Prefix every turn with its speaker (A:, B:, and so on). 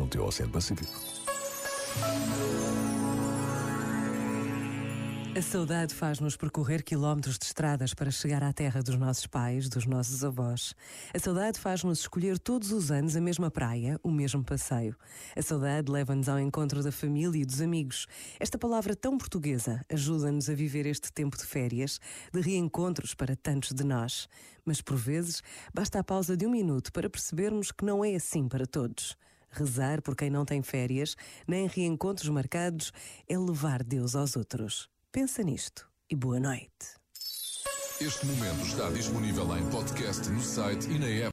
A: junto ao Oceano Pacífico.
B: A saudade faz-nos percorrer quilómetros de estradas para chegar à terra dos nossos pais, dos nossos avós. A saudade faz-nos escolher todos os anos a mesma praia, o mesmo passeio. A saudade leva-nos ao encontro da família e dos amigos. Esta palavra tão portuguesa ajuda-nos a viver este tempo de férias, de reencontros para tantos de nós. Mas por vezes basta a pausa de um minuto para percebermos que não é assim para todos. Rezar por quem não tem férias, nem reencontros marcados, é levar Deus aos outros. Pensa nisto e boa noite.
C: Este momento está disponível em podcast no site e na app.